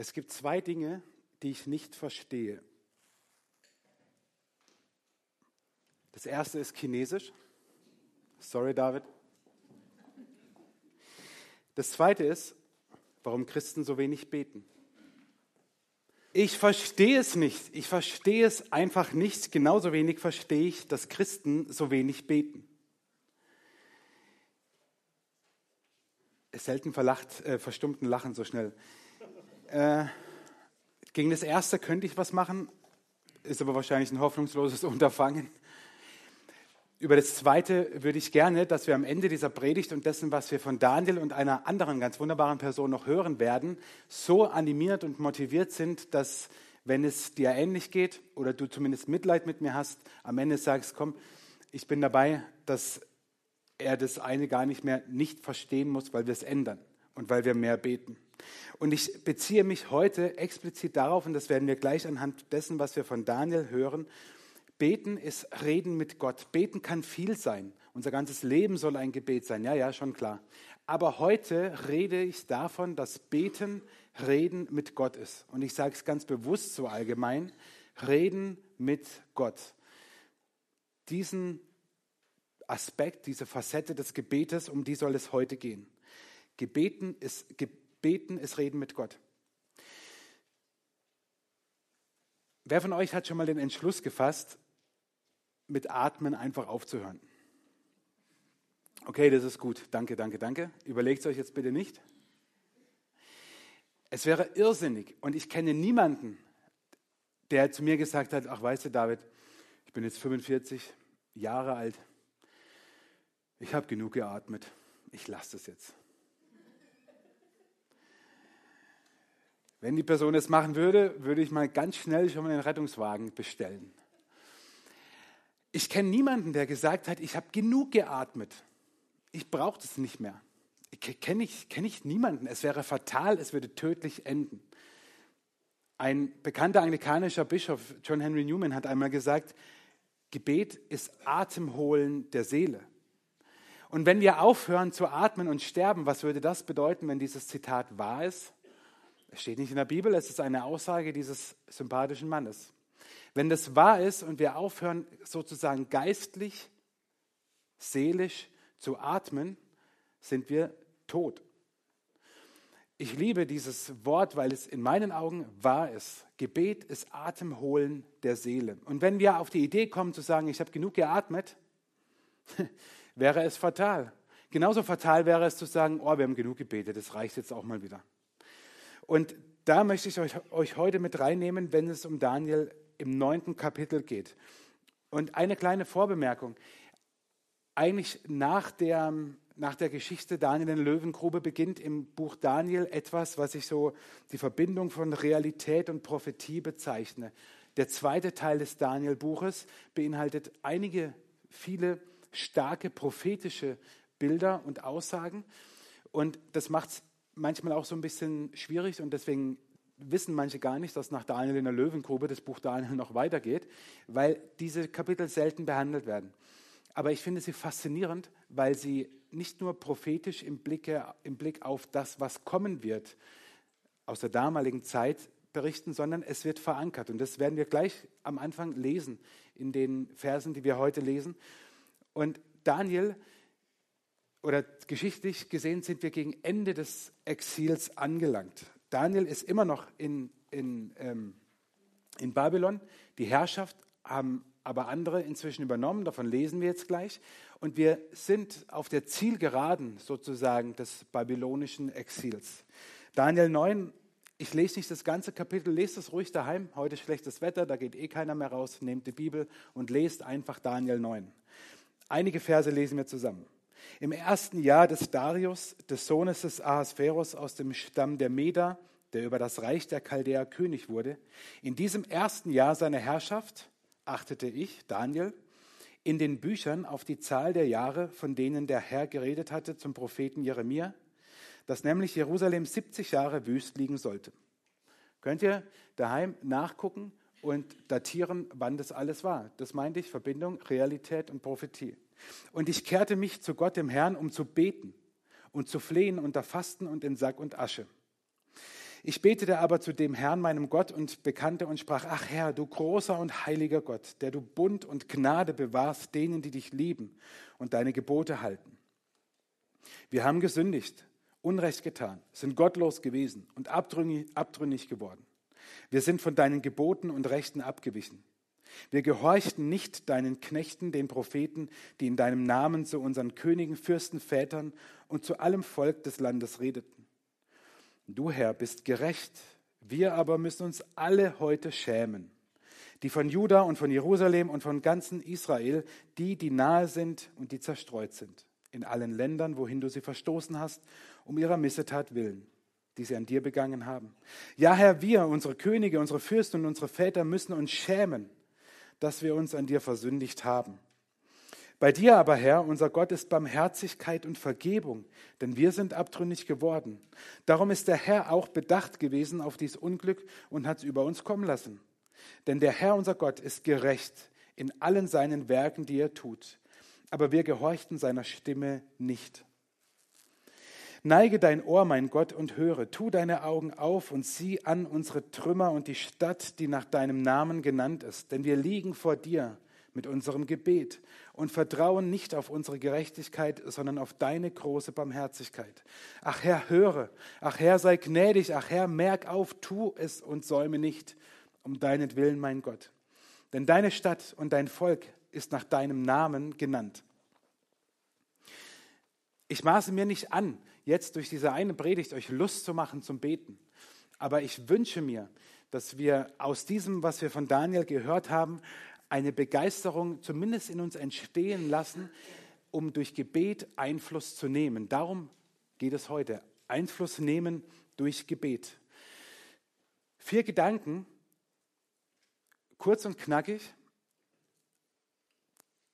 Es gibt zwei Dinge, die ich nicht verstehe. Das erste ist Chinesisch. Sorry, David. Das zweite ist, warum Christen so wenig beten. Ich verstehe es nicht. Ich verstehe es einfach nicht. Genauso wenig verstehe ich, dass Christen so wenig beten. Selten verlacht, äh, verstummten Lachen so schnell. Äh, gegen das erste könnte ich was machen, ist aber wahrscheinlich ein hoffnungsloses Unterfangen. Über das zweite würde ich gerne, dass wir am Ende dieser Predigt und dessen, was wir von Daniel und einer anderen ganz wunderbaren Person noch hören werden, so animiert und motiviert sind, dass, wenn es dir ähnlich geht oder du zumindest Mitleid mit mir hast, am Ende sagst, komm, ich bin dabei, dass er das eine gar nicht mehr nicht verstehen muss, weil wir es ändern und weil wir mehr beten. Und ich beziehe mich heute explizit darauf, und das werden wir gleich anhand dessen, was wir von Daniel hören, Beten ist Reden mit Gott. Beten kann viel sein. Unser ganzes Leben soll ein Gebet sein. Ja, ja, schon klar. Aber heute rede ich davon, dass Beten Reden mit Gott ist. Und ich sage es ganz bewusst so allgemein. Reden mit Gott. Diesen Aspekt, diese Facette des Gebetes, um die soll es heute gehen. Gebeten ist, Gebeten ist Reden mit Gott. Wer von euch hat schon mal den Entschluss gefasst, mit Atmen einfach aufzuhören. Okay, das ist gut. Danke, danke, danke. Überlegt es euch jetzt bitte nicht. Es wäre irrsinnig und ich kenne niemanden, der zu mir gesagt hat, ach weißt du David, ich bin jetzt 45 Jahre alt, ich habe genug geatmet, ich lasse das jetzt. Wenn die Person es machen würde, würde ich mal ganz schnell schon mal den Rettungswagen bestellen. Ich kenne niemanden, der gesagt hat, ich habe genug geatmet. Ich brauche das nicht mehr. Kenne ich, kenn ich niemanden. Es wäre fatal, es würde tödlich enden. Ein bekannter anglikanischer Bischof, John Henry Newman, hat einmal gesagt, Gebet ist Atemholen der Seele. Und wenn wir aufhören zu atmen und sterben, was würde das bedeuten, wenn dieses Zitat wahr ist? Es steht nicht in der Bibel, es ist eine Aussage dieses sympathischen Mannes. Wenn das wahr ist und wir aufhören, sozusagen geistlich, seelisch zu atmen, sind wir tot. Ich liebe dieses Wort, weil es in meinen Augen wahr ist. Gebet ist Atemholen der Seele. Und wenn wir auf die Idee kommen zu sagen, ich habe genug geatmet, wäre es fatal. Genauso fatal wäre es zu sagen, oh, wir haben genug gebetet, das reicht jetzt auch mal wieder. Und da möchte ich euch, euch heute mit reinnehmen, wenn es um Daniel im neunten Kapitel geht. Und eine kleine Vorbemerkung. Eigentlich nach der, nach der Geschichte Daniel in Löwengrube beginnt im Buch Daniel etwas, was ich so die Verbindung von Realität und Prophetie bezeichne. Der zweite Teil des Daniel-Buches beinhaltet einige, viele starke prophetische Bilder und Aussagen. Und das macht es manchmal auch so ein bisschen schwierig und deswegen wissen manche gar nicht, dass nach Daniel in der Löwengrube das Buch Daniel noch weitergeht, weil diese Kapitel selten behandelt werden. Aber ich finde sie faszinierend, weil sie nicht nur prophetisch im, Blicke, im Blick auf das, was kommen wird, aus der damaligen Zeit berichten, sondern es wird verankert. Und das werden wir gleich am Anfang lesen in den Versen, die wir heute lesen. Und Daniel, oder geschichtlich gesehen, sind wir gegen Ende des Exils angelangt. Daniel ist immer noch in, in, ähm, in Babylon. Die Herrschaft haben aber andere inzwischen übernommen, davon lesen wir jetzt gleich. Und wir sind auf der Zielgeraden sozusagen des babylonischen Exils. Daniel 9, ich lese nicht das ganze Kapitel, lest es ruhig daheim. Heute ist schlechtes Wetter, da geht eh keiner mehr raus. Nehmt die Bibel und lest einfach Daniel 9. Einige Verse lesen wir zusammen. Im ersten Jahr des Darius, des Sohnes des Ahasveros aus dem Stamm der Meda, der über das Reich der Chaldäer König wurde, in diesem ersten Jahr seiner Herrschaft achtete ich, Daniel, in den Büchern auf die Zahl der Jahre, von denen der Herr geredet hatte zum Propheten Jeremia, dass nämlich Jerusalem 70 Jahre wüst liegen sollte. Könnt ihr daheim nachgucken und datieren, wann das alles war? Das meinte ich, Verbindung, Realität und Prophetie. Und ich kehrte mich zu Gott, dem Herrn, um zu beten und zu flehen unter Fasten und in Sack und Asche. Ich betete aber zu dem Herrn, meinem Gott, und bekannte und sprach, ach Herr, du großer und heiliger Gott, der du Bund und Gnade bewahrst denen, die dich lieben und deine Gebote halten. Wir haben gesündigt, Unrecht getan, sind gottlos gewesen und abtrünnig geworden. Wir sind von deinen Geboten und Rechten abgewichen. Wir gehorchten nicht deinen Knechten, den Propheten, die in deinem Namen zu unseren Königen, Fürsten, Vätern und zu allem Volk des Landes redeten. Du, Herr, bist gerecht, wir aber müssen uns alle heute schämen, die von Juda und von Jerusalem und von ganzen Israel, die, die nahe sind und die zerstreut sind, in allen Ländern, wohin du sie verstoßen hast, um ihrer Missetat willen die sie an dir begangen haben. Ja, Herr, wir, unsere Könige, unsere Fürsten und unsere Väter müssen uns schämen, dass wir uns an dir versündigt haben. Bei dir aber, Herr, unser Gott, ist Barmherzigkeit und Vergebung, denn wir sind abtrünnig geworden. Darum ist der Herr auch bedacht gewesen auf dies Unglück und hat es über uns kommen lassen. Denn der Herr, unser Gott, ist gerecht in allen seinen Werken, die er tut. Aber wir gehorchten seiner Stimme nicht. Neige dein Ohr, mein Gott, und höre. Tu deine Augen auf und sieh an unsere Trümmer und die Stadt, die nach deinem Namen genannt ist. Denn wir liegen vor dir mit unserem Gebet und vertrauen nicht auf unsere Gerechtigkeit, sondern auf deine große Barmherzigkeit. Ach Herr, höre. Ach Herr, sei gnädig. Ach Herr, merk auf, tu es und säume nicht. Um deinetwillen, mein Gott. Denn deine Stadt und dein Volk ist nach deinem Namen genannt. Ich maße mir nicht an, jetzt durch diese eine Predigt euch Lust zu machen zum Beten. Aber ich wünsche mir, dass wir aus diesem, was wir von Daniel gehört haben, eine Begeisterung zumindest in uns entstehen lassen, um durch Gebet Einfluss zu nehmen. Darum geht es heute. Einfluss nehmen durch Gebet. Vier Gedanken, kurz und knackig,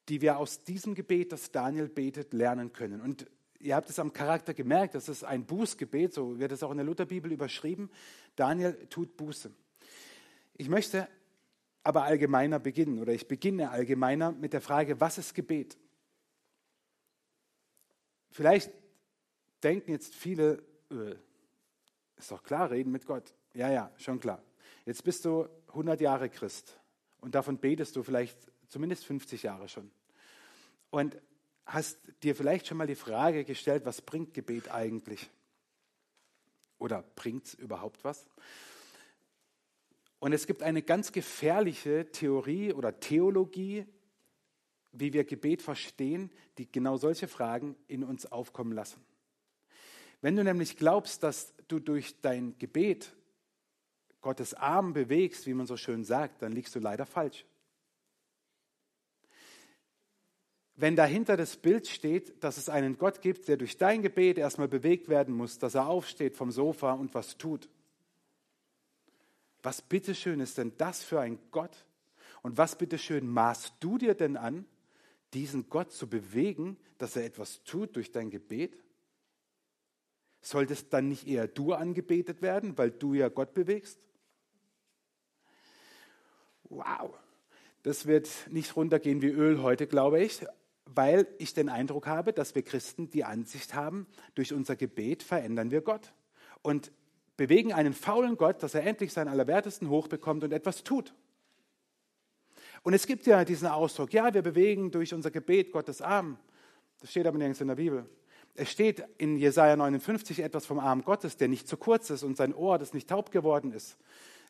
die wir aus diesem Gebet, das Daniel betet, lernen können. Und ihr habt es am Charakter gemerkt, das ist ein Bußgebet, so wird es auch in der Lutherbibel überschrieben. Daniel tut Buße. Ich möchte aber allgemeiner beginnen oder ich beginne allgemeiner mit der Frage, was ist Gebet? Vielleicht denken jetzt viele, äh, ist doch klar, reden mit Gott. Ja, ja, schon klar. Jetzt bist du 100 Jahre Christ und davon betest du vielleicht zumindest 50 Jahre schon. Und hast dir vielleicht schon mal die Frage gestellt, was bringt Gebet eigentlich? Oder bringt es überhaupt was? Und es gibt eine ganz gefährliche Theorie oder Theologie, wie wir Gebet verstehen, die genau solche Fragen in uns aufkommen lassen. Wenn du nämlich glaubst, dass du durch dein Gebet Gottes Arm bewegst, wie man so schön sagt, dann liegst du leider falsch. Wenn dahinter das Bild steht, dass es einen Gott gibt, der durch dein Gebet erstmal bewegt werden muss, dass er aufsteht vom Sofa und was tut. Was bitteschön ist denn das für ein Gott? Und was bitteschön maßt du dir denn an, diesen Gott zu bewegen, dass er etwas tut durch dein Gebet? Solltest dann nicht eher du angebetet werden, weil du ja Gott bewegst? Wow, das wird nicht runtergehen wie Öl heute, glaube ich weil ich den Eindruck habe, dass wir Christen die Ansicht haben, durch unser Gebet verändern wir Gott und bewegen einen faulen Gott, dass er endlich seinen Allerwertesten hochbekommt und etwas tut. Und es gibt ja diesen Ausdruck, ja, wir bewegen durch unser Gebet Gottes Arm. Das steht aber nirgends in der Bibel. Es steht in Jesaja 59 etwas vom Arm Gottes, der nicht zu kurz ist und sein Ohr, das nicht taub geworden ist.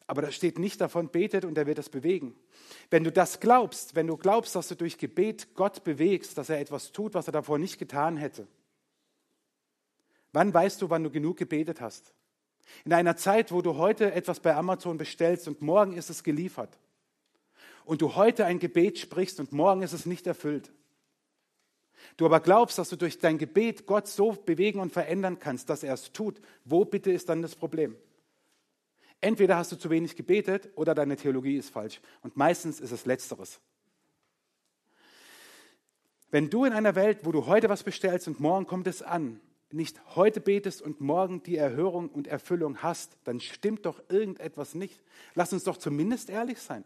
Aber da steht nicht davon, betet und er wird es bewegen. Wenn du das glaubst, wenn du glaubst, dass du durch Gebet Gott bewegst, dass er etwas tut, was er davor nicht getan hätte, wann weißt du, wann du genug gebetet hast? In einer Zeit, wo du heute etwas bei Amazon bestellst und morgen ist es geliefert. Und du heute ein Gebet sprichst und morgen ist es nicht erfüllt. Du aber glaubst, dass du durch dein Gebet Gott so bewegen und verändern kannst, dass er es tut. Wo bitte ist dann das Problem? Entweder hast du zu wenig gebetet oder deine Theologie ist falsch. Und meistens ist es letzteres. Wenn du in einer Welt, wo du heute was bestellst und morgen kommt es an, nicht heute betest und morgen die Erhörung und Erfüllung hast, dann stimmt doch irgendetwas nicht. Lass uns doch zumindest ehrlich sein.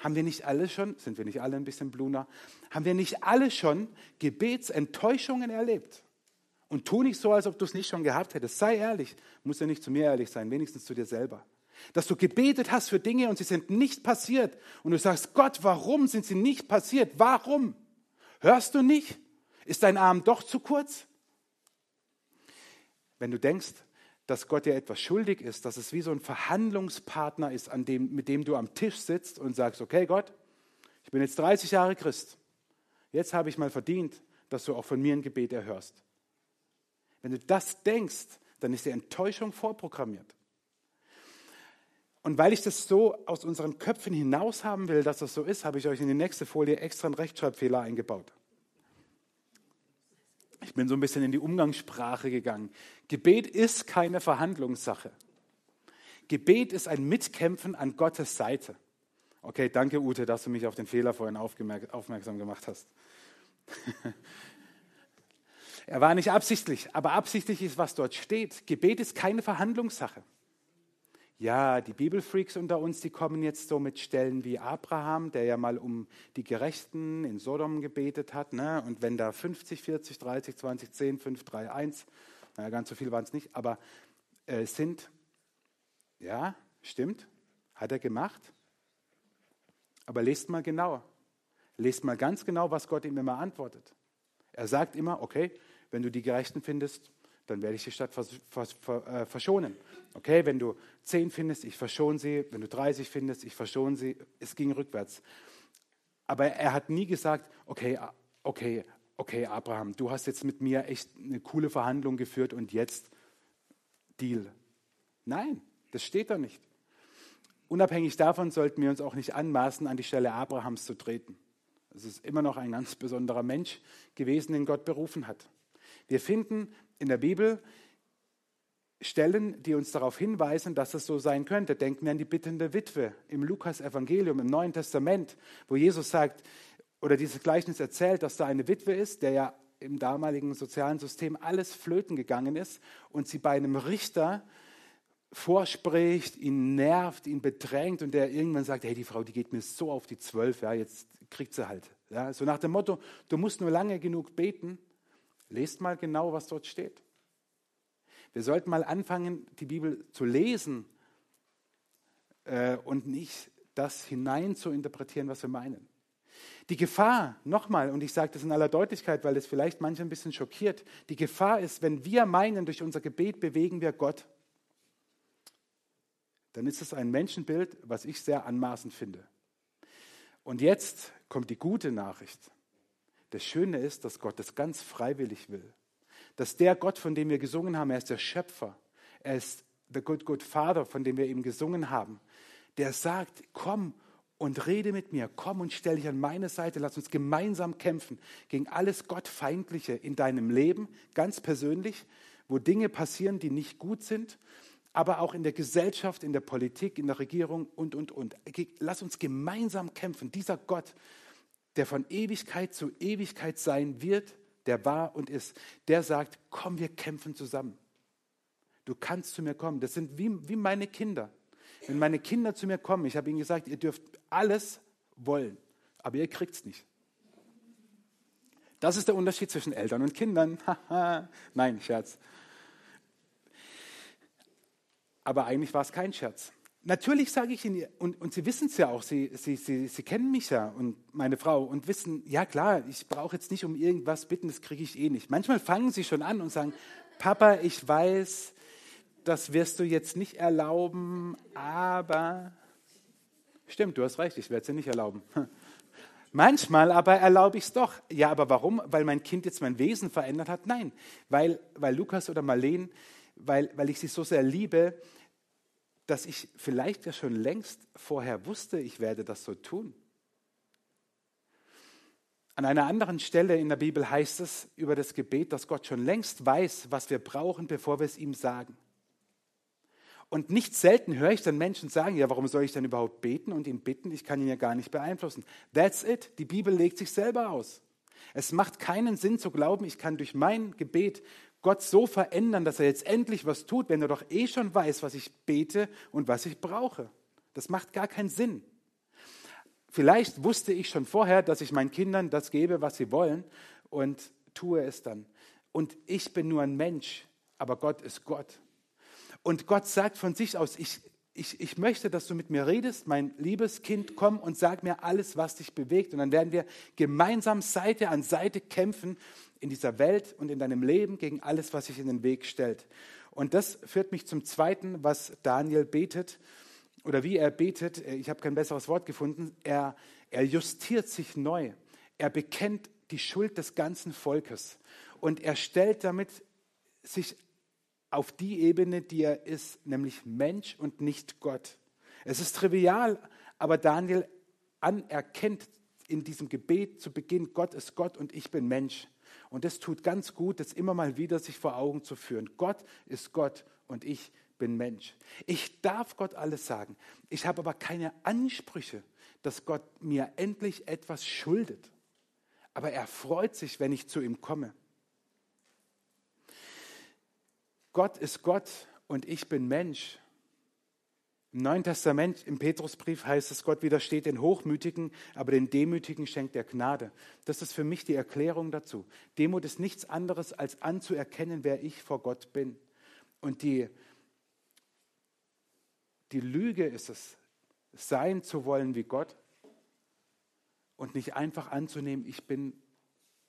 Haben wir nicht alle schon, sind wir nicht alle ein bisschen bluner, haben wir nicht alle schon Gebetsenttäuschungen erlebt? Und tu nicht so, als ob du es nicht schon gehabt hättest. Sei ehrlich. Muss ja nicht zu mir ehrlich sein, wenigstens zu dir selber. Dass du gebetet hast für Dinge und sie sind nicht passiert. Und du sagst, Gott, warum sind sie nicht passiert? Warum? Hörst du nicht? Ist dein Arm doch zu kurz? Wenn du denkst, dass Gott dir etwas schuldig ist, dass es wie so ein Verhandlungspartner ist, an dem, mit dem du am Tisch sitzt und sagst, okay Gott, ich bin jetzt 30 Jahre Christ. Jetzt habe ich mal verdient, dass du auch von mir ein Gebet erhörst. Wenn du das denkst, dann ist die Enttäuschung vorprogrammiert. Und weil ich das so aus unseren Köpfen hinaus haben will, dass das so ist, habe ich euch in die nächste Folie extra einen Rechtschreibfehler eingebaut. Ich bin so ein bisschen in die Umgangssprache gegangen. Gebet ist keine Verhandlungssache. Gebet ist ein Mitkämpfen an Gottes Seite. Okay, danke Ute, dass du mich auf den Fehler vorhin aufmerksam gemacht hast. er war nicht absichtlich, aber absichtlich ist, was dort steht. Gebet ist keine Verhandlungssache. Ja, die Bibelfreaks unter uns, die kommen jetzt so mit Stellen wie Abraham, der ja mal um die Gerechten in Sodom gebetet hat. Ne? Und wenn da 50, 40, 30, 20, 10, 5, 3, 1, naja, ganz so viel waren es nicht, aber äh, sind, ja, stimmt, hat er gemacht. Aber lest mal genauer. Lest mal ganz genau, was Gott ihm immer antwortet. Er sagt immer, okay, wenn du die Gerechten findest, dann werde ich die Stadt äh, verschonen. Okay, wenn du zehn findest, ich verschone sie. Wenn du 30 findest, ich verschone sie. Es ging rückwärts. Aber er hat nie gesagt, okay, okay, okay, Abraham, du hast jetzt mit mir echt eine coole Verhandlung geführt und jetzt Deal. Nein, das steht da nicht. Unabhängig davon sollten wir uns auch nicht anmaßen, an die Stelle Abrahams zu treten. Es ist immer noch ein ganz besonderer Mensch gewesen, den Gott berufen hat. Wir finden in der Bibel Stellen, die uns darauf hinweisen, dass es so sein könnte. Denken wir an die bittende Witwe im Lukas-Evangelium, im Neuen Testament, wo Jesus sagt oder dieses Gleichnis erzählt, dass da eine Witwe ist, der ja im damaligen sozialen System alles flöten gegangen ist und sie bei einem Richter vorspricht, ihn nervt, ihn bedrängt und der irgendwann sagt, hey, die Frau, die geht mir so auf die Zwölf, ja, jetzt kriegt sie halt. Ja, so nach dem Motto, du musst nur lange genug beten Lest mal genau, was dort steht. Wir sollten mal anfangen, die Bibel zu lesen äh, und nicht das hinein zu interpretieren, was wir meinen. Die Gefahr, nochmal, und ich sage das in aller Deutlichkeit, weil es vielleicht manche ein bisschen schockiert, die Gefahr ist, wenn wir meinen, durch unser Gebet bewegen wir Gott, dann ist es ein Menschenbild, was ich sehr anmaßend finde. Und jetzt kommt die gute Nachricht. Das Schöne ist, dass Gott das ganz freiwillig will. Dass der Gott, von dem wir gesungen haben, er ist der Schöpfer. Er ist the good, good Father, von dem wir eben gesungen haben. Der sagt, komm und rede mit mir. Komm und stell dich an meine Seite. Lass uns gemeinsam kämpfen gegen alles Gottfeindliche in deinem Leben, ganz persönlich, wo Dinge passieren, die nicht gut sind, aber auch in der Gesellschaft, in der Politik, in der Regierung und, und, und. Lass uns gemeinsam kämpfen. Dieser Gott, der von Ewigkeit zu Ewigkeit sein wird, der war und ist, der sagt, komm, wir kämpfen zusammen. Du kannst zu mir kommen. Das sind wie, wie meine Kinder. Wenn meine Kinder zu mir kommen, ich habe ihnen gesagt, ihr dürft alles wollen, aber ihr kriegt es nicht. Das ist der Unterschied zwischen Eltern und Kindern. Nein, Scherz. Aber eigentlich war es kein Scherz. Natürlich sage ich Ihnen, und, und Sie wissen es ja auch, Sie, Sie, Sie, Sie kennen mich ja und meine Frau und wissen, ja klar, ich brauche jetzt nicht um irgendwas bitten, das kriege ich eh nicht. Manchmal fangen Sie schon an und sagen, Papa, ich weiß, das wirst du jetzt nicht erlauben, aber stimmt, du hast recht, ich werde es dir nicht erlauben. Manchmal aber erlaube ich es doch. Ja, aber warum? Weil mein Kind jetzt mein Wesen verändert hat? Nein, weil, weil Lukas oder Marleen, weil, weil ich sie so sehr liebe, dass ich vielleicht ja schon längst vorher wusste, ich werde das so tun. An einer anderen Stelle in der Bibel heißt es über das Gebet, dass Gott schon längst weiß, was wir brauchen, bevor wir es ihm sagen. Und nicht selten höre ich dann Menschen sagen, ja, warum soll ich dann überhaupt beten und ihn bitten? Ich kann ihn ja gar nicht beeinflussen. That's it. Die Bibel legt sich selber aus. Es macht keinen Sinn zu glauben, ich kann durch mein Gebet Gott so verändern, dass er jetzt endlich was tut, wenn er doch eh schon weiß, was ich bete und was ich brauche. Das macht gar keinen Sinn. Vielleicht wusste ich schon vorher, dass ich meinen Kindern das gebe, was sie wollen und tue es dann. und ich bin nur ein Mensch, aber Gott ist Gott. Und Gott sagt von sich aus, ich, ich, ich möchte, dass du mit mir redest, mein liebes Kind, komm und sag mir alles, was dich bewegt. Und dann werden wir gemeinsam Seite an Seite kämpfen in dieser Welt und in deinem Leben gegen alles, was sich in den Weg stellt. Und das führt mich zum Zweiten, was Daniel betet oder wie er betet. Ich habe kein besseres Wort gefunden. Er, er justiert sich neu. Er bekennt die Schuld des ganzen Volkes und er stellt damit sich auf die Ebene, die er ist, nämlich Mensch und nicht Gott. Es ist trivial, aber Daniel anerkennt in diesem Gebet zu Beginn, Gott ist Gott und ich bin Mensch. Und das tut ganz gut, das immer mal wieder sich vor Augen zu führen. Gott ist Gott und ich bin Mensch. Ich darf Gott alles sagen. Ich habe aber keine Ansprüche, dass Gott mir endlich etwas schuldet. Aber er freut sich, wenn ich zu ihm komme. Gott ist Gott und ich bin Mensch. Im Neuen Testament, im Petrusbrief heißt es, Gott widersteht den Hochmütigen, aber den Demütigen schenkt er Gnade. Das ist für mich die Erklärung dazu. Demut ist nichts anderes, als anzuerkennen, wer ich vor Gott bin. Und die, die Lüge ist es, sein zu wollen wie Gott und nicht einfach anzunehmen, ich bin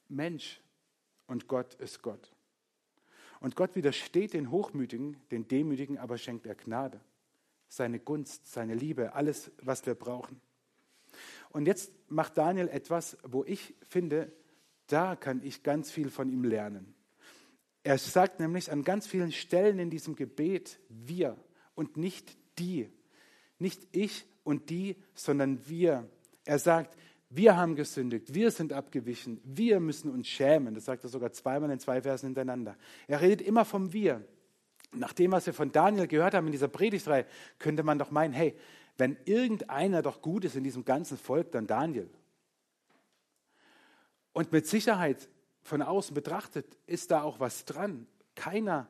Mensch und Gott ist Gott. Und Gott widersteht den Hochmütigen, den Demütigen, aber schenkt er Gnade, seine Gunst, seine Liebe, alles, was wir brauchen. Und jetzt macht Daniel etwas, wo ich finde, da kann ich ganz viel von ihm lernen. Er sagt nämlich an ganz vielen Stellen in diesem Gebet wir und nicht die. Nicht ich und die, sondern wir. Er sagt, wir haben gesündigt, wir sind abgewichen, wir müssen uns schämen. Das sagt er sogar zweimal in zwei Versen hintereinander. Er redet immer vom Wir. Nach dem, was wir von Daniel gehört haben in dieser Predigtreihe, könnte man doch meinen, hey, wenn irgendeiner doch gut ist in diesem ganzen Volk, dann Daniel. Und mit Sicherheit von außen betrachtet ist da auch was dran. Keiner,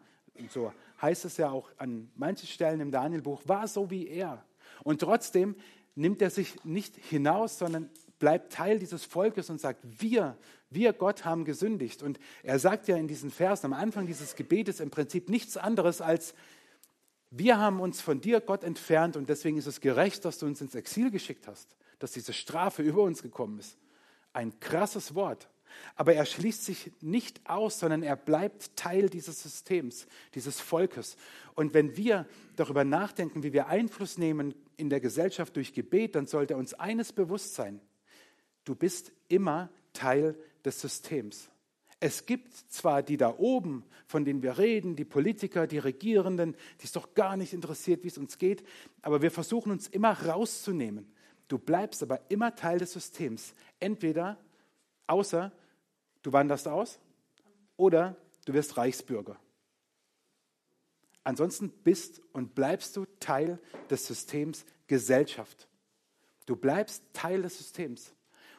so heißt es ja auch an manchen Stellen im Danielbuch, war so wie er. Und trotzdem nimmt er sich nicht hinaus, sondern bleibt Teil dieses Volkes und sagt, wir, wir Gott haben gesündigt. Und er sagt ja in diesen Versen am Anfang dieses Gebetes im Prinzip nichts anderes als, wir haben uns von dir, Gott, entfernt und deswegen ist es gerecht, dass du uns ins Exil geschickt hast, dass diese Strafe über uns gekommen ist. Ein krasses Wort. Aber er schließt sich nicht aus, sondern er bleibt Teil dieses Systems, dieses Volkes. Und wenn wir darüber nachdenken, wie wir Einfluss nehmen in der Gesellschaft durch Gebet, dann sollte uns eines bewusst sein. Du bist immer Teil des Systems. Es gibt zwar die da oben, von denen wir reden, die Politiker, die Regierenden, die es doch gar nicht interessiert, wie es uns geht, aber wir versuchen uns immer rauszunehmen. Du bleibst aber immer Teil des Systems. Entweder, außer du wanderst aus oder du wirst Reichsbürger. Ansonsten bist und bleibst du Teil des Systems Gesellschaft. Du bleibst Teil des Systems.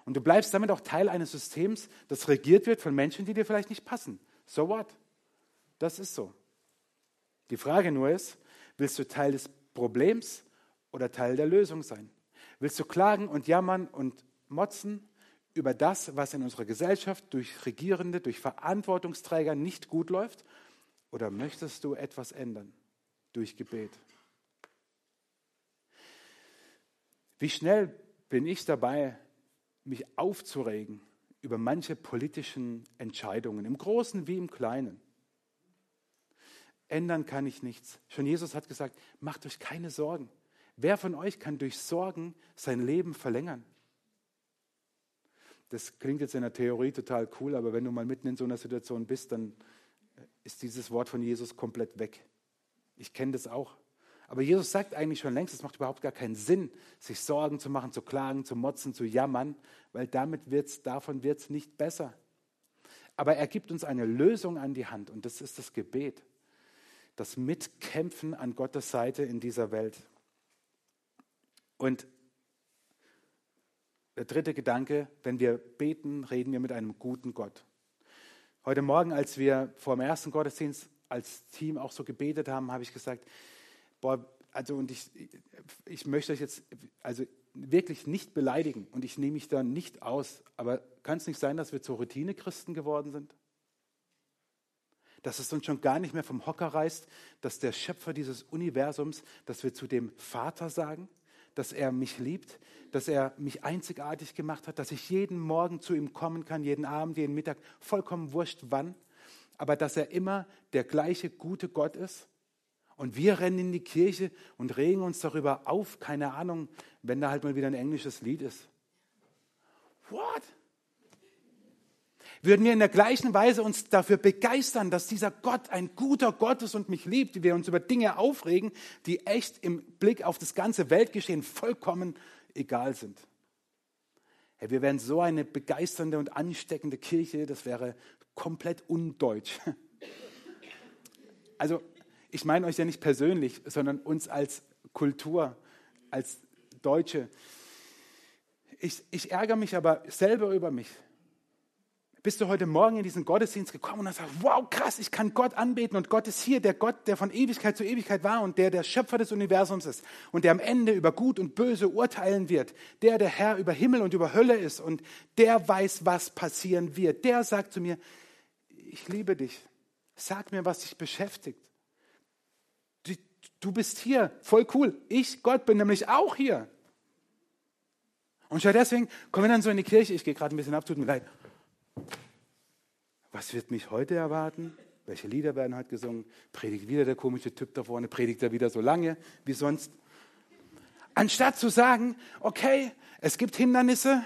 Und du bleibst damit auch Teil eines Systems, das regiert wird von Menschen, die dir vielleicht nicht passen. So what? Das ist so. Die Frage nur ist, willst du Teil des Problems oder Teil der Lösung sein? Willst du klagen und jammern und motzen über das, was in unserer Gesellschaft durch Regierende, durch Verantwortungsträger nicht gut läuft? Oder möchtest du etwas ändern durch Gebet? Wie schnell bin ich dabei, mich aufzuregen über manche politischen Entscheidungen, im Großen wie im Kleinen. Ändern kann ich nichts. Schon Jesus hat gesagt, macht euch keine Sorgen. Wer von euch kann durch Sorgen sein Leben verlängern? Das klingt jetzt in der Theorie total cool, aber wenn du mal mitten in so einer Situation bist, dann ist dieses Wort von Jesus komplett weg. Ich kenne das auch. Aber Jesus sagt eigentlich schon längst, es macht überhaupt gar keinen Sinn, sich Sorgen zu machen, zu klagen, zu motzen, zu jammern, weil damit wird's, davon wird es nicht besser. Aber er gibt uns eine Lösung an die Hand und das ist das Gebet. Das Mitkämpfen an Gottes Seite in dieser Welt. Und der dritte Gedanke, wenn wir beten, reden wir mit einem guten Gott. Heute Morgen, als wir vor dem ersten Gottesdienst als Team auch so gebetet haben, habe ich gesagt, boah, also und ich, ich möchte euch jetzt also wirklich nicht beleidigen und ich nehme mich da nicht aus, aber kann es nicht sein, dass wir zur Routine-Christen geworden sind? dass es uns schon gar nicht mehr vom Hocker reißt, dass der Schöpfer dieses Universums, dass wir zu dem Vater sagen, dass er mich liebt, dass er mich einzigartig gemacht hat, dass ich jeden Morgen zu ihm kommen kann, jeden Abend, jeden Mittag, vollkommen wurscht wann, aber dass er immer der gleiche gute Gott ist. Und wir rennen in die Kirche und regen uns darüber auf, keine Ahnung, wenn da halt mal wieder ein englisches Lied ist. What? Würden wir in der gleichen Weise uns dafür begeistern, dass dieser Gott ein guter Gott ist und mich liebt, wie wir uns über Dinge aufregen, die echt im Blick auf das ganze Weltgeschehen vollkommen egal sind. Hey, wir wären so eine begeisternde und ansteckende Kirche, das wäre komplett undeutsch. Also, ich meine euch ja nicht persönlich, sondern uns als Kultur, als Deutsche. Ich, ich ärgere mich aber selber über mich bist du heute Morgen in diesen Gottesdienst gekommen und hast gesagt, wow, krass, ich kann Gott anbeten und Gott ist hier, der Gott, der von Ewigkeit zu Ewigkeit war und der der Schöpfer des Universums ist und der am Ende über Gut und Böse urteilen wird, der der Herr über Himmel und über Hölle ist und der weiß, was passieren wird. Der sagt zu mir, ich liebe dich, sag mir, was dich beschäftigt. Du bist hier, voll cool. Ich, Gott, bin nämlich auch hier. Und schon deswegen kommen wir dann so in die Kirche. Ich gehe gerade ein bisschen ab, tut mir leid. Was wird mich heute erwarten? Welche Lieder werden heute gesungen? Predigt wieder der komische Typ da vorne, predigt er wieder so lange wie sonst. Anstatt zu sagen, okay, es gibt Hindernisse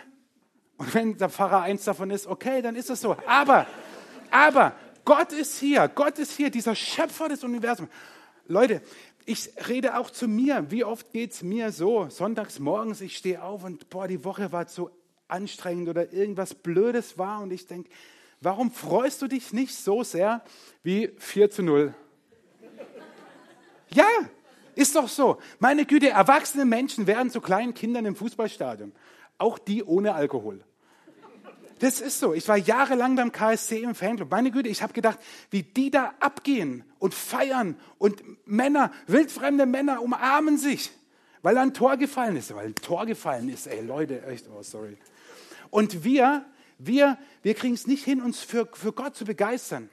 und wenn der Pfarrer eins davon ist, okay, dann ist es so. Aber, aber Gott ist hier, Gott ist hier, dieser Schöpfer des Universums. Leute, ich rede auch zu mir. Wie oft geht es mir so? Sonntags morgens, ich stehe auf und boah, die Woche war so anstrengend oder irgendwas Blödes war und ich denke, warum freust du dich nicht so sehr wie 4 zu 0? Ja, ist doch so. Meine Güte, erwachsene Menschen werden zu kleinen Kindern im Fußballstadion. Auch die ohne Alkohol. Das ist so. Ich war jahrelang beim KSC im Fanclub. Meine Güte, ich habe gedacht, wie die da abgehen und feiern und Männer, wildfremde Männer umarmen sich, weil ein Tor gefallen ist. Weil ein Tor gefallen ist. Ey, Leute, echt, oh, sorry. Und wir, wir, wir kriegen es nicht hin, uns für, für Gott zu begeistern.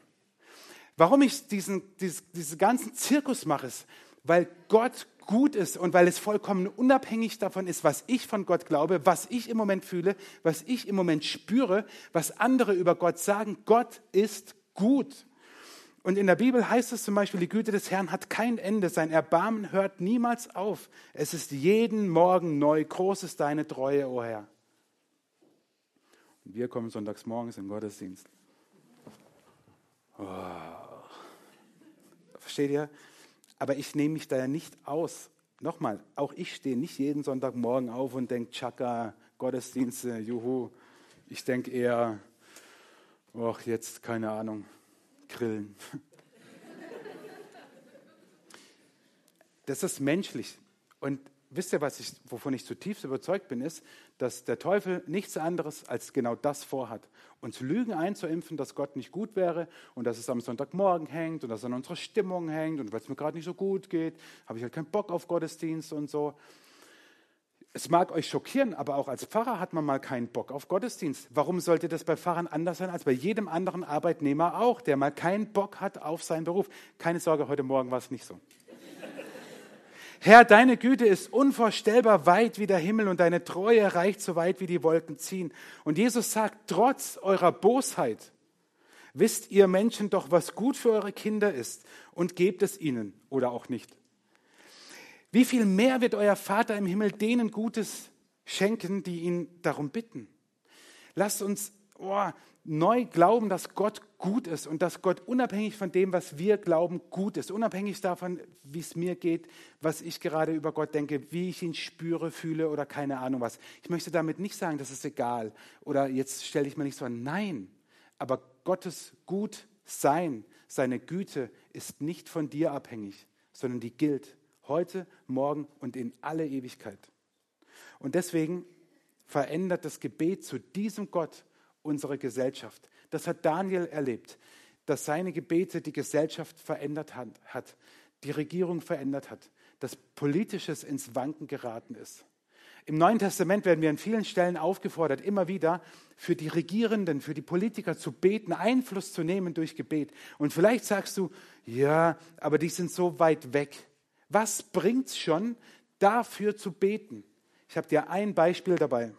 Warum ich diesen, diesen, diesen ganzen Zirkus mache, ist, weil Gott gut ist und weil es vollkommen unabhängig davon ist, was ich von Gott glaube, was ich im Moment fühle, was ich im Moment spüre, was andere über Gott sagen. Gott ist gut. Und in der Bibel heißt es zum Beispiel, die Güte des Herrn hat kein Ende, sein Erbarmen hört niemals auf. Es ist jeden Morgen neu, groß ist deine Treue, o oh Herr. Und wir kommen sonntags morgens im Gottesdienst. Oh. Versteht ihr? Aber ich nehme mich da ja nicht aus. Nochmal, auch ich stehe nicht jeden Sonntagmorgen auf und denke, Chaka, Gottesdienste, juhu. Ich denke eher, ach, jetzt, keine Ahnung, grillen. Das ist menschlich. Und wisst ihr, was ich, wovon ich zutiefst überzeugt bin, ist, dass der Teufel nichts anderes als genau das vorhat. Uns Lügen einzuimpfen, dass Gott nicht gut wäre und dass es am Sonntagmorgen hängt und dass es an unserer Stimmung hängt und weil es mir gerade nicht so gut geht, habe ich halt keinen Bock auf Gottesdienst und so. Es mag euch schockieren, aber auch als Pfarrer hat man mal keinen Bock auf Gottesdienst. Warum sollte das bei Pfarrern anders sein als bei jedem anderen Arbeitnehmer auch, der mal keinen Bock hat auf seinen Beruf? Keine Sorge, heute Morgen war es nicht so. Herr, deine Güte ist unvorstellbar weit wie der Himmel und deine Treue reicht so weit wie die Wolken ziehen. Und Jesus sagt, trotz eurer Bosheit, wisst ihr Menschen doch, was gut für eure Kinder ist und gebt es ihnen oder auch nicht. Wie viel mehr wird euer Vater im Himmel denen Gutes schenken, die ihn darum bitten? Lasst uns oh, neu glauben, dass Gott gut ist und dass Gott unabhängig von dem, was wir glauben, gut ist. Unabhängig davon, wie es mir geht, was ich gerade über Gott denke, wie ich ihn spüre, fühle oder keine Ahnung was. Ich möchte damit nicht sagen, das ist egal oder jetzt stelle ich mir nicht so an. Nein, aber Gottes Gutsein, seine Güte ist nicht von dir abhängig, sondern die gilt heute, morgen und in alle Ewigkeit. Und deswegen verändert das Gebet zu diesem Gott unsere Gesellschaft. Das hat Daniel erlebt, dass seine Gebete die Gesellschaft verändert hat, die Regierung verändert hat, dass Politisches ins Wanken geraten ist. Im Neuen Testament werden wir an vielen Stellen aufgefordert, immer wieder für die Regierenden, für die Politiker zu beten, Einfluss zu nehmen durch Gebet. Und vielleicht sagst du, ja, aber die sind so weit weg. Was bringt es schon, dafür zu beten? Ich habe dir ein Beispiel dabei.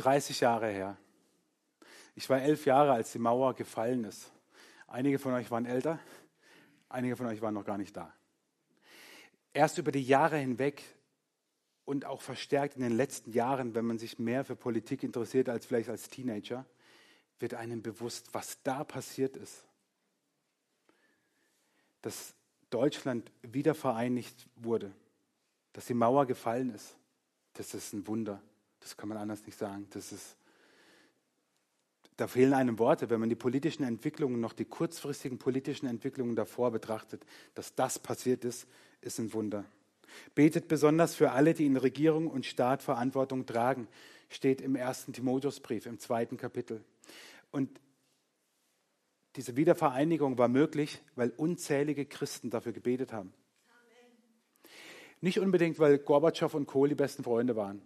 30 Jahre her. Ich war elf Jahre, als die Mauer gefallen ist. Einige von euch waren älter, einige von euch waren noch gar nicht da. Erst über die Jahre hinweg und auch verstärkt in den letzten Jahren, wenn man sich mehr für Politik interessiert als vielleicht als Teenager, wird einem bewusst, was da passiert ist. Dass Deutschland wieder vereinigt wurde, dass die Mauer gefallen ist, das ist ein Wunder. Das kann man anders nicht sagen. Das ist, da fehlen einem Worte, wenn man die politischen Entwicklungen, noch die kurzfristigen politischen Entwicklungen davor betrachtet. Dass das passiert ist, ist ein Wunder. Betet besonders für alle, die in Regierung und Staat Verantwortung tragen, steht im ersten Timotheusbrief im zweiten Kapitel. Und diese Wiedervereinigung war möglich, weil unzählige Christen dafür gebetet haben. Amen. Nicht unbedingt, weil Gorbatschow und Kohl die besten Freunde waren.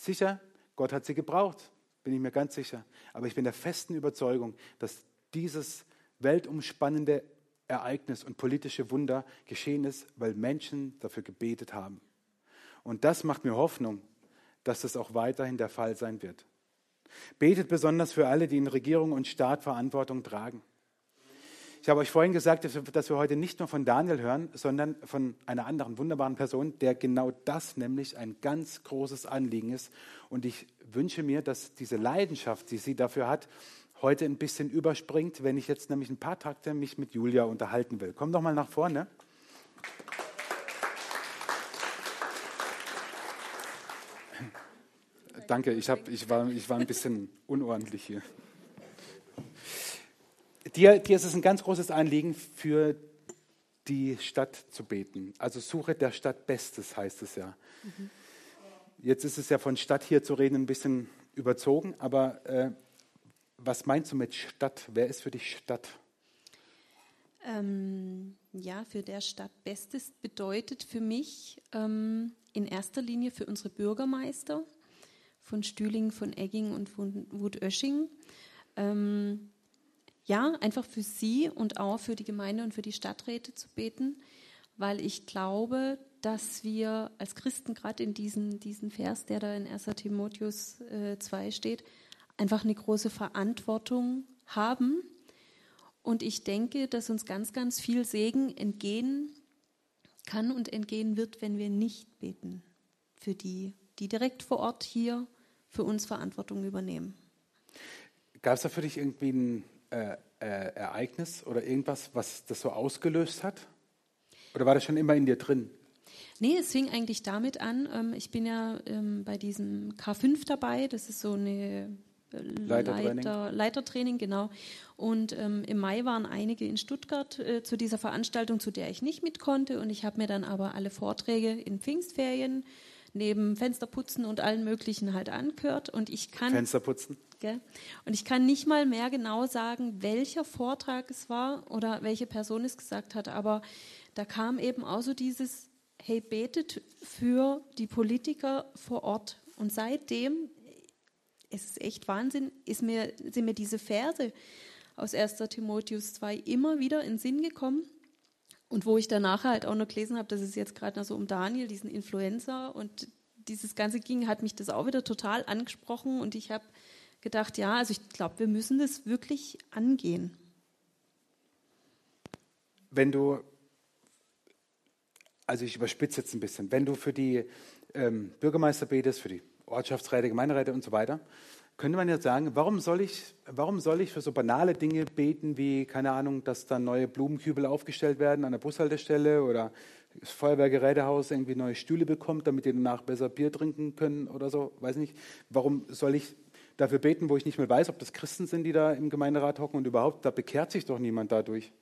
Sicher, Gott hat sie gebraucht, bin ich mir ganz sicher. Aber ich bin der festen Überzeugung, dass dieses weltumspannende Ereignis und politische Wunder geschehen ist, weil Menschen dafür gebetet haben. Und das macht mir Hoffnung, dass das auch weiterhin der Fall sein wird. Betet besonders für alle, die in Regierung und Staat Verantwortung tragen. Ich habe euch vorhin gesagt, dass wir heute nicht nur von Daniel hören, sondern von einer anderen wunderbaren Person, der genau das nämlich ein ganz großes Anliegen ist. Und ich wünsche mir, dass diese Leidenschaft, die sie dafür hat, heute ein bisschen überspringt, wenn ich jetzt nämlich ein paar Takte mich mit Julia unterhalten will. Komm doch mal nach vorne. Danke, ich, hab, ich, war, ich war ein bisschen unordentlich hier. Dir, dir ist es ein ganz großes Anliegen, für die Stadt zu beten. Also suche der Stadt Bestes, heißt es ja. Mhm. Jetzt ist es ja von Stadt hier zu reden ein bisschen überzogen, aber äh, was meinst du mit Stadt? Wer ist für dich Stadt? Ähm, ja, für der Stadt Bestes bedeutet für mich ähm, in erster Linie für unsere Bürgermeister von Stühling, von Egging und von Wutösching. Ähm, ja, einfach für sie und auch für die Gemeinde und für die Stadträte zu beten, weil ich glaube, dass wir als Christen gerade in diesen, diesen Vers, der da in 1 Timotheus äh, 2 steht, einfach eine große Verantwortung haben. Und ich denke, dass uns ganz, ganz viel Segen entgehen kann und entgehen wird, wenn wir nicht beten für die, die direkt vor Ort hier für uns Verantwortung übernehmen. Gab es da für dich irgendwie einen äh, äh, Ereignis oder irgendwas, was das so ausgelöst hat? Oder war das schon immer in dir drin? Nee, es fing eigentlich damit an. Ähm, ich bin ja ähm, bei diesem K5 dabei. Das ist so eine äh, Leitertraining. Leiter, Leitertraining, genau. Und ähm, im Mai waren einige in Stuttgart äh, zu dieser Veranstaltung, zu der ich nicht mit konnte. Und ich habe mir dann aber alle Vorträge in Pfingstferien neben Fensterputzen und allen möglichen halt angehört. Und ich kann Fensterputzen. Gell? Und ich kann nicht mal mehr genau sagen, welcher Vortrag es war oder welche Person es gesagt hat, aber da kam eben auch so dieses, hey, betet für die Politiker vor Ort. Und seitdem, es ist echt Wahnsinn, ist mir, sind mir diese Verse aus 1. Timotheus 2 immer wieder in Sinn gekommen. Und wo ich danach halt auch noch gelesen habe, dass es jetzt gerade noch so um Daniel, diesen Influencer und dieses Ganze ging, hat mich das auch wieder total angesprochen und ich habe gedacht, ja, also ich glaube, wir müssen das wirklich angehen. Wenn du, also ich überspitze jetzt ein bisschen, wenn du für die ähm, Bürgermeister betest, für die Ortschaftsräte, Gemeinderäte und so weiter, könnte man ja sagen, warum soll ich, warum soll ich für so banale Dinge beten wie, keine Ahnung, dass dann neue Blumenkübel aufgestellt werden an der Bushaltestelle oder das Feuerwehrgerätehaus irgendwie neue Stühle bekommt, damit die danach besser Bier trinken können oder so, weiß nicht. Warum soll ich dafür beten, wo ich nicht mehr weiß, ob das Christen sind, die da im Gemeinderat hocken und überhaupt, da bekehrt sich doch niemand dadurch.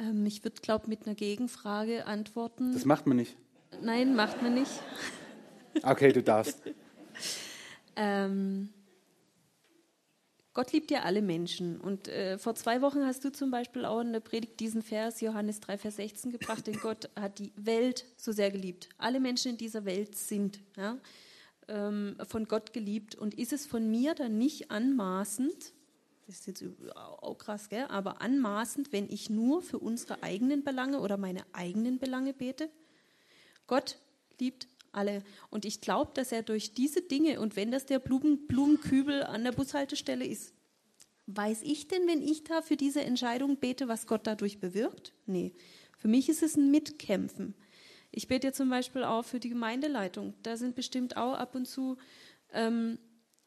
Ähm, ich würde, glaube mit einer Gegenfrage antworten. Das macht man nicht. Nein, macht man nicht. Okay, du darfst. ähm, Gott liebt ja alle Menschen. Und äh, vor zwei Wochen hast du zum Beispiel auch in der Predigt diesen Vers, Johannes 3, Vers 16, gebracht, denn Gott hat die Welt so sehr geliebt. Alle Menschen in dieser Welt sind. Ja? Ähm, von Gott geliebt. Und ist es von mir dann nicht anmaßend, das ist jetzt auch krass, gell? aber anmaßend, wenn ich nur für unsere eigenen Belange oder meine eigenen Belange bete? Gott liebt alle. Und ich glaube, dass er durch diese Dinge, und wenn das der Blumen, Blumenkübel an der Bushaltestelle ist, weiß ich denn, wenn ich da für diese Entscheidung bete, was Gott dadurch bewirkt? Nee. Für mich ist es ein Mitkämpfen. Ich bete zum Beispiel auch für die Gemeindeleitung. Da sind bestimmt auch ab und zu ähm,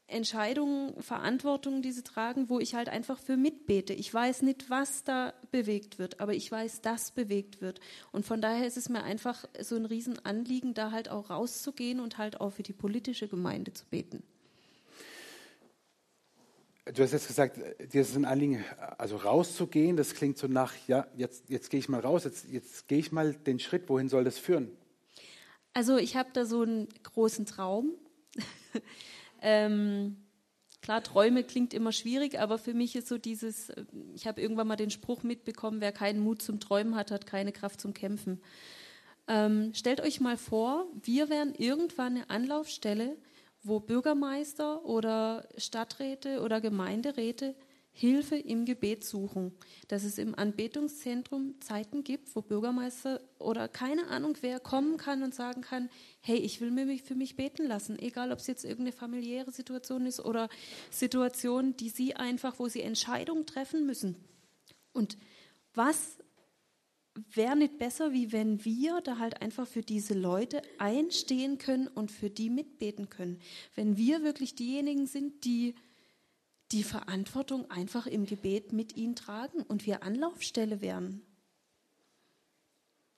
Entscheidungen, Verantwortungen, die sie tragen, wo ich halt einfach für mitbete. Ich weiß nicht, was da bewegt wird, aber ich weiß, dass bewegt wird. Und von daher ist es mir einfach so ein Riesenanliegen, da halt auch rauszugehen und halt auch für die politische Gemeinde zu beten. Du hast jetzt gesagt, dir ist ein Anliegen, also rauszugehen, das klingt so nach, ja, jetzt, jetzt gehe ich mal raus, jetzt, jetzt gehe ich mal den Schritt, wohin soll das führen? Also ich habe da so einen großen Traum. ähm, klar, Träume klingt immer schwierig, aber für mich ist so dieses, ich habe irgendwann mal den Spruch mitbekommen, wer keinen Mut zum Träumen hat, hat keine Kraft zum Kämpfen. Ähm, stellt euch mal vor, wir wären irgendwann eine Anlaufstelle, wo Bürgermeister oder Stadträte oder Gemeinderäte Hilfe im Gebet suchen. Dass es im Anbetungszentrum Zeiten gibt, wo Bürgermeister oder keine Ahnung wer kommen kann und sagen kann, hey, ich will mich für mich beten lassen, egal ob es jetzt irgendeine familiäre Situation ist oder Situation, die sie einfach, wo sie Entscheidungen treffen müssen. Und was wäre nicht besser, wie wenn wir da halt einfach für diese Leute einstehen können und für die mitbeten können. Wenn wir wirklich diejenigen sind, die die Verantwortung einfach im Gebet mit ihnen tragen und wir Anlaufstelle wären.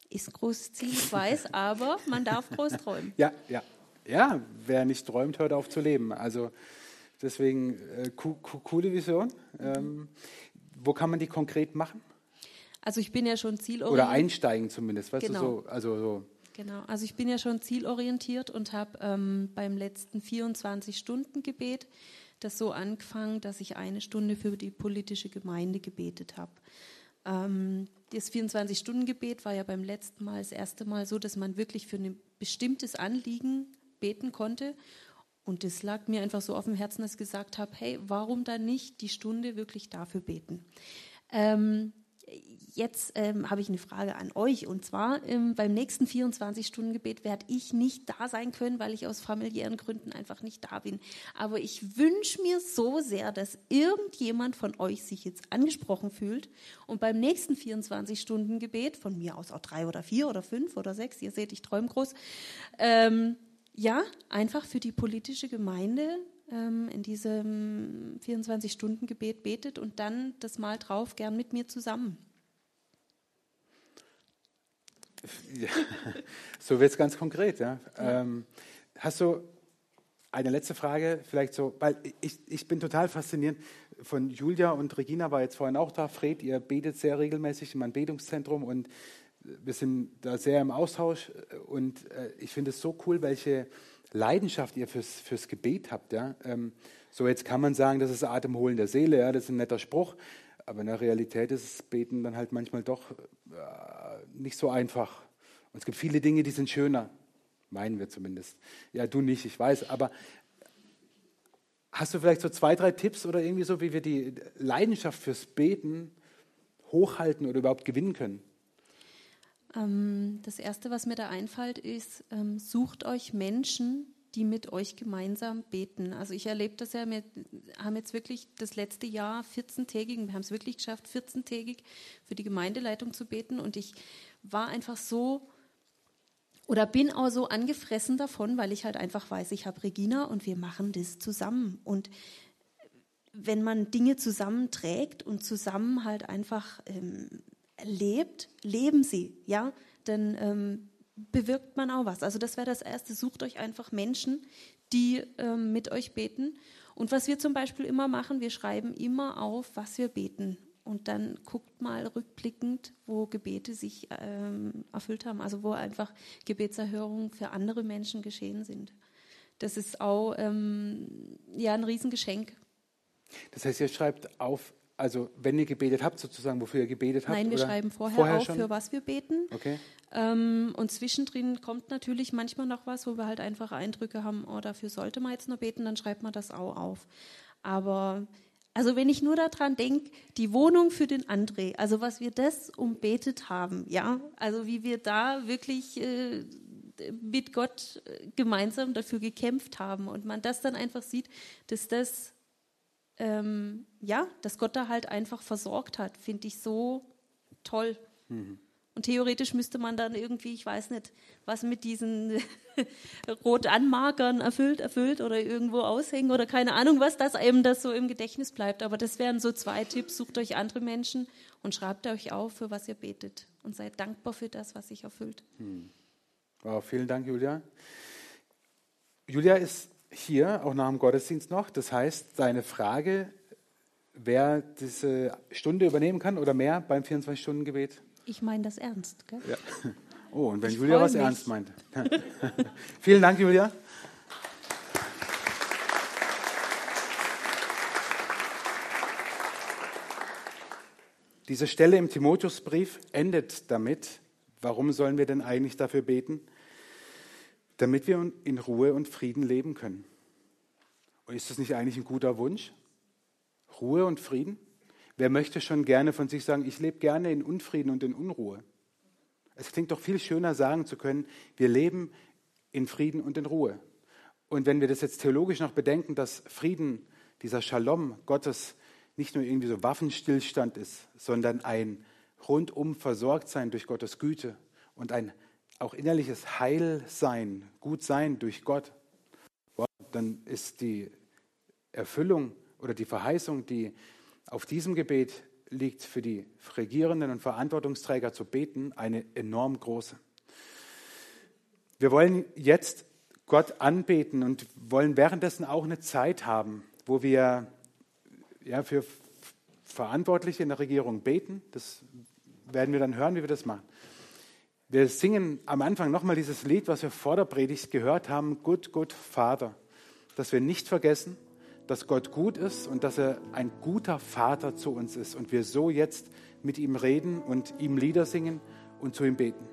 Ist großes Ziel, ich weiß, aber man darf groß träumen. Ja, ja. Ja, wer nicht träumt, hört auf zu leben. Also deswegen äh, coole Vision. Ähm, wo kann man die konkret machen? Also ich bin ja schon zielorientiert. Oder einsteigen zumindest, weißt genau. du so, also so. Genau, also ich bin ja schon zielorientiert und habe ähm, beim letzten 24-Stunden-Gebet das so angefangen, dass ich eine Stunde für die politische Gemeinde gebetet habe. Ähm, das 24-Stunden-Gebet war ja beim letzten Mal das erste Mal so, dass man wirklich für ein bestimmtes Anliegen beten konnte. Und das lag mir einfach so auf dem Herzen, dass ich gesagt habe, hey, warum dann nicht die Stunde wirklich dafür beten? Ähm, jetzt ähm, habe ich eine Frage an euch. Und zwar ähm, beim nächsten 24-Stunden-Gebet werde ich nicht da sein können, weil ich aus familiären Gründen einfach nicht da bin. Aber ich wünsche mir so sehr, dass irgendjemand von euch sich jetzt angesprochen fühlt und beim nächsten 24-Stunden-Gebet, von mir aus auch drei oder vier oder fünf oder sechs, ihr seht, ich träume groß, ähm, ja, einfach für die politische Gemeinde ähm, in diesem 24-Stunden-Gebet betet und dann das Mal drauf gern mit mir zusammen. Ja, so wird es ganz konkret. Ja. Ähm, hast du eine letzte Frage, vielleicht so, weil ich, ich bin total fasziniert von Julia und Regina war jetzt vorhin auch da. Fred, ihr betet sehr regelmäßig in meinem Betungszentrum und wir sind da sehr im Austausch und äh, ich finde es so cool, welche Leidenschaft ihr fürs, fürs Gebet habt. Ja? Ähm, so jetzt kann man sagen, das ist Atemholen der Seele, ja? das ist ein netter Spruch, aber in der Realität ist das Beten dann halt manchmal doch äh, nicht so einfach. Und es gibt viele Dinge, die sind schöner, meinen wir zumindest. Ja, du nicht, ich weiß, aber hast du vielleicht so zwei, drei Tipps oder irgendwie so, wie wir die Leidenschaft fürs Beten hochhalten oder überhaupt gewinnen können? Ähm, das Erste, was mir da einfällt, ist, ähm, sucht euch Menschen, die mit euch gemeinsam beten. Also ich erlebe das ja, wir haben jetzt wirklich das letzte Jahr 14-tägig, wir haben es wirklich geschafft, 14-tägig für die Gemeindeleitung zu beten und ich war einfach so oder bin auch so angefressen davon, weil ich halt einfach weiß, ich habe Regina und wir machen das zusammen und wenn man Dinge zusammenträgt und zusammen halt einfach ähm, lebt, leben sie, ja, dann ähm, bewirkt man auch was. Also das wäre das Erste. Sucht euch einfach Menschen, die ähm, mit euch beten. Und was wir zum Beispiel immer machen, wir schreiben immer auf, was wir beten. Und dann guckt mal rückblickend, wo Gebete sich ähm, erfüllt haben, also wo einfach Gebetserhörungen für andere Menschen geschehen sind. Das ist auch ähm, ja, ein Riesengeschenk. Das heißt, ihr schreibt auf, also wenn ihr gebetet habt, sozusagen, wofür ihr gebetet habt? Nein, wir schreiben vorher, vorher auf, schon? für was wir beten. Okay. Ähm, und zwischendrin kommt natürlich manchmal noch was, wo wir halt einfach Eindrücke haben, oh, dafür sollte man jetzt nur beten, dann schreibt man das auch auf. Aber also wenn ich nur daran denke, die Wohnung für den André, also was wir das umbetet haben, ja, also wie wir da wirklich äh, mit Gott äh, gemeinsam dafür gekämpft haben und man das dann einfach sieht, dass das ähm, ja, dass Gott da halt einfach versorgt hat, finde ich so toll. Mhm. Und theoretisch müsste man dann irgendwie, ich weiß nicht, was mit diesen Rotanmarkern erfüllt, erfüllt oder irgendwo aushängen oder keine Ahnung, was das eben das so im Gedächtnis bleibt. Aber das wären so zwei Tipps. Sucht euch andere Menschen und schreibt euch auf, für was ihr betet. Und seid dankbar für das, was sich erfüllt. Hm. Wow, vielen Dank, Julia. Julia ist hier, auch nach dem Gottesdienst noch. Das heißt, deine Frage, wer diese Stunde übernehmen kann oder mehr beim 24-Stunden-Gebet? Ich meine das ernst, gell? Ja. Oh, und wenn ich Julia was mich. ernst meint. Vielen Dank, Julia. Diese Stelle im Timotheusbrief endet damit, warum sollen wir denn eigentlich dafür beten? Damit wir in Ruhe und Frieden leben können. Und ist das nicht eigentlich ein guter Wunsch? Ruhe und Frieden? Wer möchte schon gerne von sich sagen, ich lebe gerne in Unfrieden und in Unruhe? Es klingt doch viel schöner sagen zu können, wir leben in Frieden und in Ruhe. Und wenn wir das jetzt theologisch noch bedenken, dass Frieden, dieser Shalom Gottes, nicht nur irgendwie so Waffenstillstand ist, sondern ein rundum Versorgtsein durch Gottes Güte und ein auch innerliches Heilsein, Gutsein durch Gott, dann ist die Erfüllung oder die Verheißung, die auf diesem Gebet liegt, für die Regierenden und Verantwortungsträger zu beten, eine enorm große. Wir wollen jetzt Gott anbeten und wollen währenddessen auch eine Zeit haben, wo wir ja, für Verantwortliche in der Regierung beten. Das werden wir dann hören, wie wir das machen. Wir singen am Anfang nochmal dieses Lied, was wir vor der Predigt gehört haben, Gut, gut, Vater. Dass wir nicht vergessen, dass Gott gut ist und dass er ein guter Vater zu uns ist und wir so jetzt mit ihm reden und ihm Lieder singen und zu ihm beten.